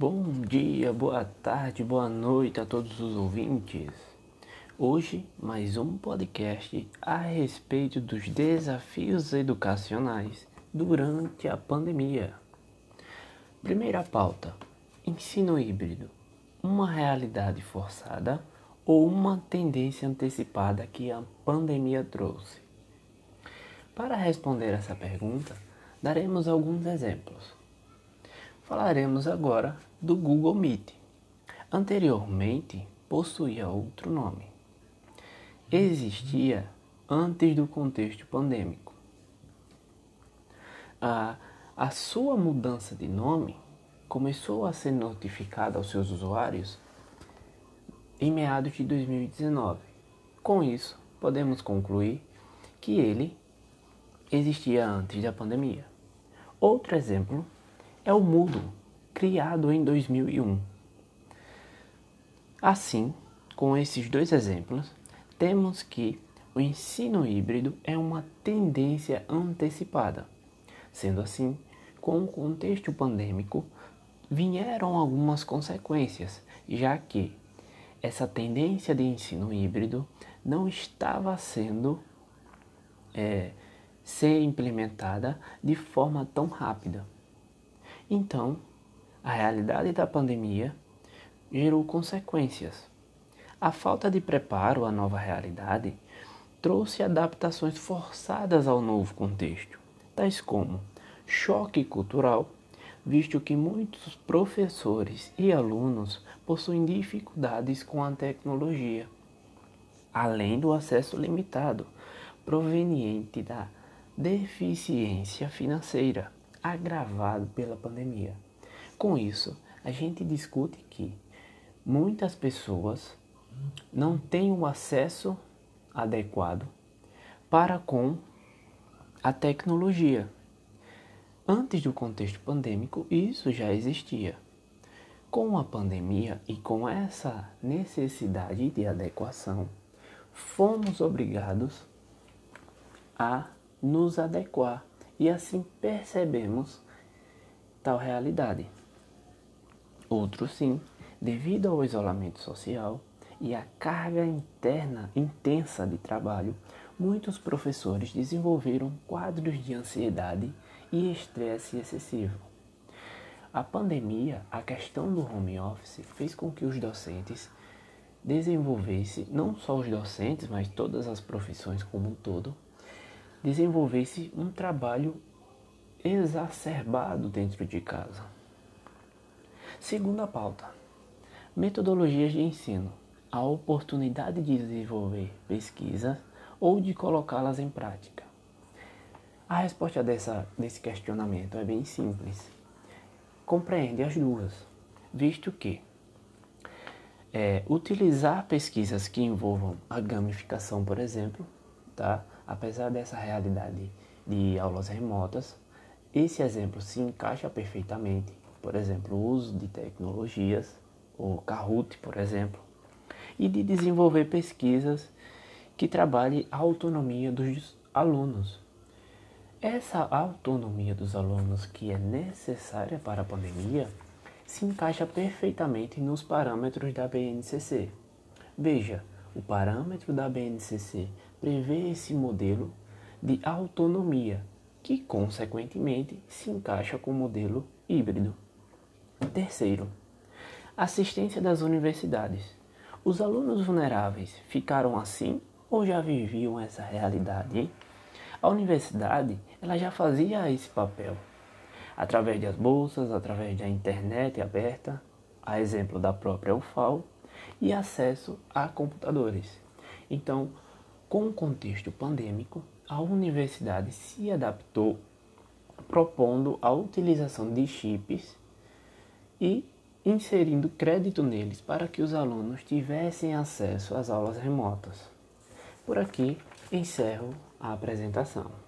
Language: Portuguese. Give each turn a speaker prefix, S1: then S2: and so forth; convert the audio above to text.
S1: Bom dia, boa tarde, boa noite a todos os ouvintes. Hoje, mais um podcast a respeito dos desafios educacionais durante a pandemia. Primeira pauta: ensino híbrido. Uma realidade forçada ou uma tendência antecipada que a pandemia trouxe? Para responder essa pergunta, daremos alguns exemplos. Falaremos agora do Google Meet. Anteriormente possuía outro nome. Existia antes do contexto pandêmico. A, a sua mudança de nome começou a ser notificada aos seus usuários em meados de 2019. Com isso, podemos concluir que ele existia antes da pandemia. Outro exemplo é o Moodle, criado em 2001. Assim, com esses dois exemplos, temos que o ensino híbrido é uma tendência antecipada. Sendo assim, com o contexto pandêmico, vieram algumas consequências, já que essa tendência de ensino híbrido não estava sendo é, ser implementada de forma tão rápida. Então, a realidade da pandemia gerou consequências. A falta de preparo à nova realidade trouxe adaptações forçadas ao novo contexto, tais como choque cultural, visto que muitos professores e alunos possuem dificuldades com a tecnologia, além do acesso limitado proveniente da deficiência financeira agravado pela pandemia. Com isso, a gente discute que muitas pessoas não têm o acesso adequado para com a tecnologia. Antes do contexto pandêmico, isso já existia. Com a pandemia e com essa necessidade de adequação, fomos obrigados a nos adequar e assim percebemos tal realidade. Outro sim, devido ao isolamento social e à carga interna intensa de trabalho, muitos professores desenvolveram quadros de ansiedade e estresse excessivo. A pandemia, a questão do home office, fez com que os docentes desenvolvessem, não só os docentes, mas todas as profissões como um todo, desenvolvesse um trabalho exacerbado dentro de casa. Segunda pauta: metodologias de ensino. A oportunidade de desenvolver pesquisas ou de colocá-las em prática. A resposta dessa, desse questionamento é bem simples. Compreende as duas, visto que é, utilizar pesquisas que envolvam a gamificação, por exemplo, tá? apesar dessa realidade de aulas remotas, esse exemplo se encaixa perfeitamente, por exemplo, o uso de tecnologias, o Kahoot, por exemplo, e de desenvolver pesquisas que trabalhem a autonomia dos alunos. Essa autonomia dos alunos que é necessária para a pandemia se encaixa perfeitamente nos parâmetros da BNCC. Veja, o parâmetro da BNCC prevê esse modelo de autonomia que, consequentemente, se encaixa com o modelo híbrido. Terceiro, assistência das universidades. Os alunos vulneráveis ficaram assim ou já viviam essa realidade? A universidade ela já fazia esse papel através das bolsas, através da internet aberta, a exemplo da própria UFAL, e acesso a computadores. Então, com o contexto pandêmico, a universidade se adaptou propondo a utilização de chips e inserindo crédito neles para que os alunos tivessem acesso às aulas remotas. Por aqui encerro a apresentação.